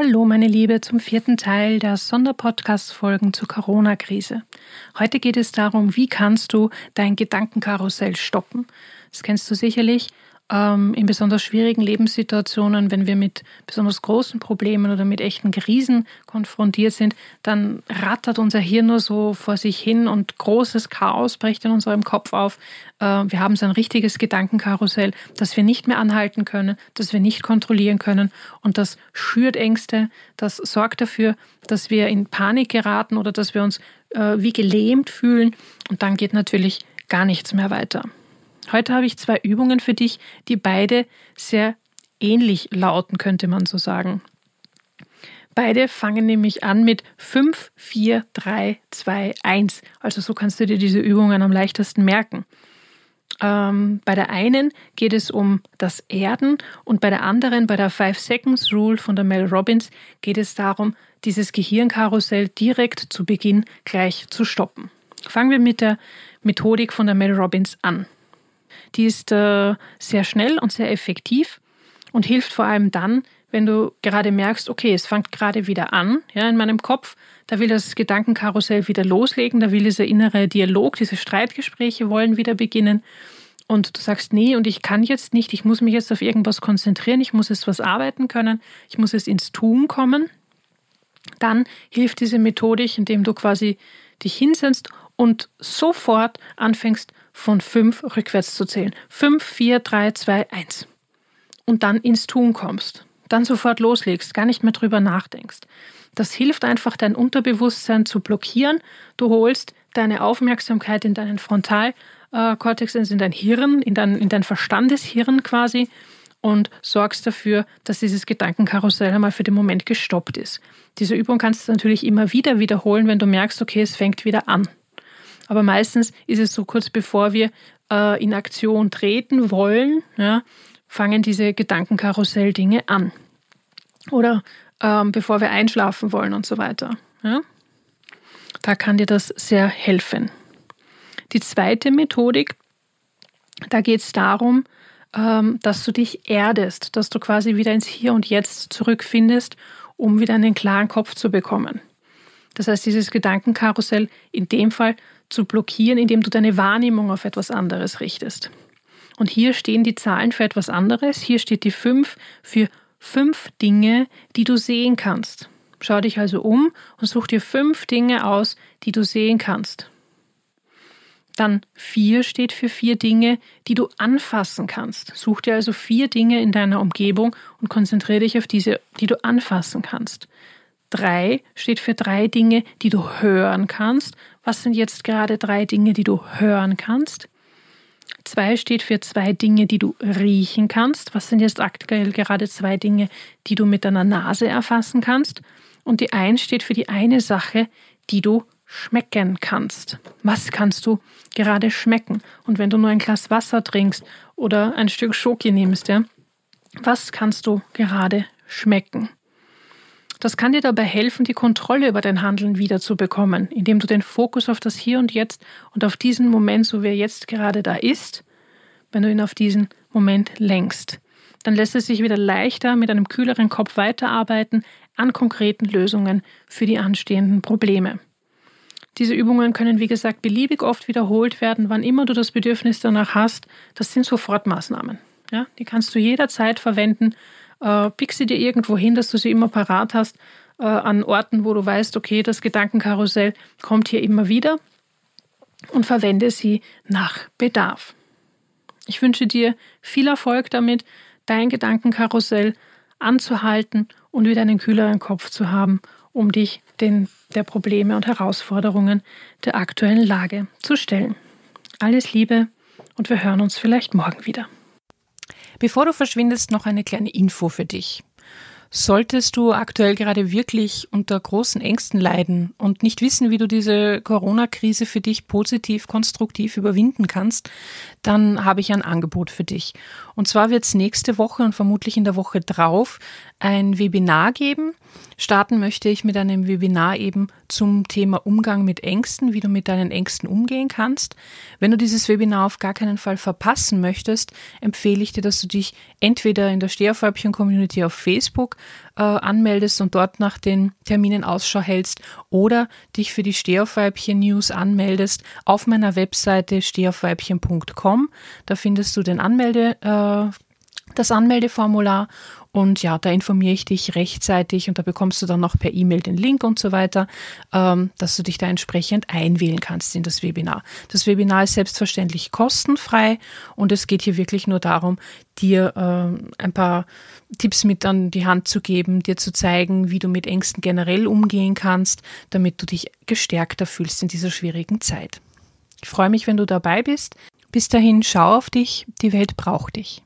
Hallo, meine Liebe, zum vierten Teil der Sonderpodcast-Folgen zur Corona-Krise. Heute geht es darum, wie kannst du dein Gedankenkarussell stoppen. Das kennst du sicherlich in besonders schwierigen Lebenssituationen, wenn wir mit besonders großen Problemen oder mit echten Krisen konfrontiert sind, dann rattert unser Hirn nur so vor sich hin und großes Chaos bricht in unserem Kopf auf. Äh, wir haben so ein richtiges Gedankenkarussell, das wir nicht mehr anhalten können, das wir nicht kontrollieren können und das schürt Ängste, das sorgt dafür, dass wir in Panik geraten oder dass wir uns äh, wie gelähmt fühlen und dann geht natürlich gar nichts mehr weiter. Heute habe ich zwei Übungen für dich, die beide sehr ähnlich lauten, könnte man so sagen. Beide fangen nämlich an mit 5, 4, 3, 2, 1. Also so kannst du dir diese Übungen am leichtesten merken. Ähm, bei der einen geht es um das Erden und bei der anderen, bei der Five Seconds Rule von der Mel Robbins, geht es darum, dieses Gehirnkarussell direkt zu Beginn gleich zu stoppen. Fangen wir mit der Methodik von der Mel Robbins an. Die ist äh, sehr schnell und sehr effektiv und hilft vor allem dann, wenn du gerade merkst, okay, es fängt gerade wieder an, ja, in meinem Kopf, da will das Gedankenkarussell wieder loslegen, da will dieser innere Dialog, diese Streitgespräche wollen wieder beginnen. Und du sagst, nee, und ich kann jetzt nicht, ich muss mich jetzt auf irgendwas konzentrieren, ich muss jetzt was arbeiten können, ich muss jetzt ins Tun kommen, dann hilft diese Methodik, indem du quasi dich hinsetzt und sofort anfängst von fünf rückwärts zu zählen. Fünf, vier, drei, zwei, eins. Und dann ins Tun kommst. Dann sofort loslegst, gar nicht mehr drüber nachdenkst. Das hilft einfach, dein Unterbewusstsein zu blockieren. Du holst deine Aufmerksamkeit in deinen Frontalkortex, also in dein Hirn, in dein, in dein Verstandeshirn quasi und sorgst dafür, dass dieses Gedankenkarussell einmal für den Moment gestoppt ist. Diese Übung kannst du natürlich immer wieder wiederholen, wenn du merkst, okay, es fängt wieder an. Aber meistens ist es so kurz bevor wir äh, in Aktion treten wollen, ja, fangen diese Gedankenkarussell-Dinge an. Oder ähm, bevor wir einschlafen wollen und so weiter. Ja. Da kann dir das sehr helfen. Die zweite Methodik, da geht es darum, ähm, dass du dich erdest, dass du quasi wieder ins Hier und Jetzt zurückfindest, um wieder einen klaren Kopf zu bekommen. Das heißt, dieses Gedankenkarussell in dem Fall zu blockieren, indem du deine Wahrnehmung auf etwas anderes richtest. Und hier stehen die Zahlen für etwas anderes. Hier steht die 5 für fünf Dinge, die du sehen kannst. Schau dich also um und such dir fünf Dinge aus, die du sehen kannst. Dann 4 steht für vier Dinge, die du anfassen kannst. Such dir also vier Dinge in deiner Umgebung und konzentriere dich auf diese, die du anfassen kannst. Drei steht für drei Dinge, die du hören kannst. Was sind jetzt gerade drei Dinge, die du hören kannst? Zwei steht für zwei Dinge, die du riechen kannst. Was sind jetzt aktuell gerade zwei Dinge, die du mit deiner Nase erfassen kannst? Und die Eins steht für die eine Sache, die du schmecken kannst. Was kannst du gerade schmecken? Und wenn du nur ein Glas Wasser trinkst oder ein Stück Schoki nimmst, ja, was kannst du gerade schmecken? Das kann dir dabei helfen, die Kontrolle über dein Handeln wiederzubekommen, indem du den Fokus auf das Hier und Jetzt und auf diesen Moment, so wie er jetzt gerade da ist, wenn du ihn auf diesen Moment lenkst. Dann lässt es sich wieder leichter mit einem kühleren Kopf weiterarbeiten an konkreten Lösungen für die anstehenden Probleme. Diese Übungen können, wie gesagt, beliebig oft wiederholt werden, wann immer du das Bedürfnis danach hast. Das sind Sofortmaßnahmen. Ja, die kannst du jederzeit verwenden äh, pick sie dir irgendwo hin, dass du sie immer parat hast, äh, an Orten, wo du weißt, okay, das Gedankenkarussell kommt hier immer wieder und verwende sie nach Bedarf. Ich wünsche dir viel Erfolg damit, dein Gedankenkarussell anzuhalten und wieder einen kühleren Kopf zu haben, um dich den, der Probleme und Herausforderungen der aktuellen Lage zu stellen. Alles Liebe und wir hören uns vielleicht morgen wieder. Bevor du verschwindest, noch eine kleine Info für dich. Solltest du aktuell gerade wirklich unter großen Ängsten leiden und nicht wissen, wie du diese Corona-Krise für dich positiv, konstruktiv überwinden kannst, dann habe ich ein Angebot für dich. Und zwar wird es nächste Woche und vermutlich in der Woche drauf ein Webinar geben. Starten möchte ich mit einem Webinar eben zum Thema Umgang mit Ängsten, wie du mit deinen Ängsten umgehen kannst. Wenn du dieses Webinar auf gar keinen Fall verpassen möchtest, empfehle ich dir, dass du dich entweder in der Steherfäubchen-Community auf Facebook äh, anmeldest und dort nach den Terminen Ausschau hältst oder dich für die Stehaufweibchen-News anmeldest auf meiner Webseite stehaufweibchen.com. Da findest du den Anmelde, äh, das Anmeldeformular und ja, da informiere ich dich rechtzeitig und da bekommst du dann noch per E-Mail den Link und so weiter, ähm, dass du dich da entsprechend einwählen kannst in das Webinar. Das Webinar ist selbstverständlich kostenfrei und es geht hier wirklich nur darum, dir ähm, ein paar Tipps mit an die Hand zu geben, dir zu zeigen, wie du mit Ängsten generell umgehen kannst, damit du dich gestärkter fühlst in dieser schwierigen Zeit. Ich freue mich, wenn du dabei bist. Bis dahin, schau auf dich, die Welt braucht dich.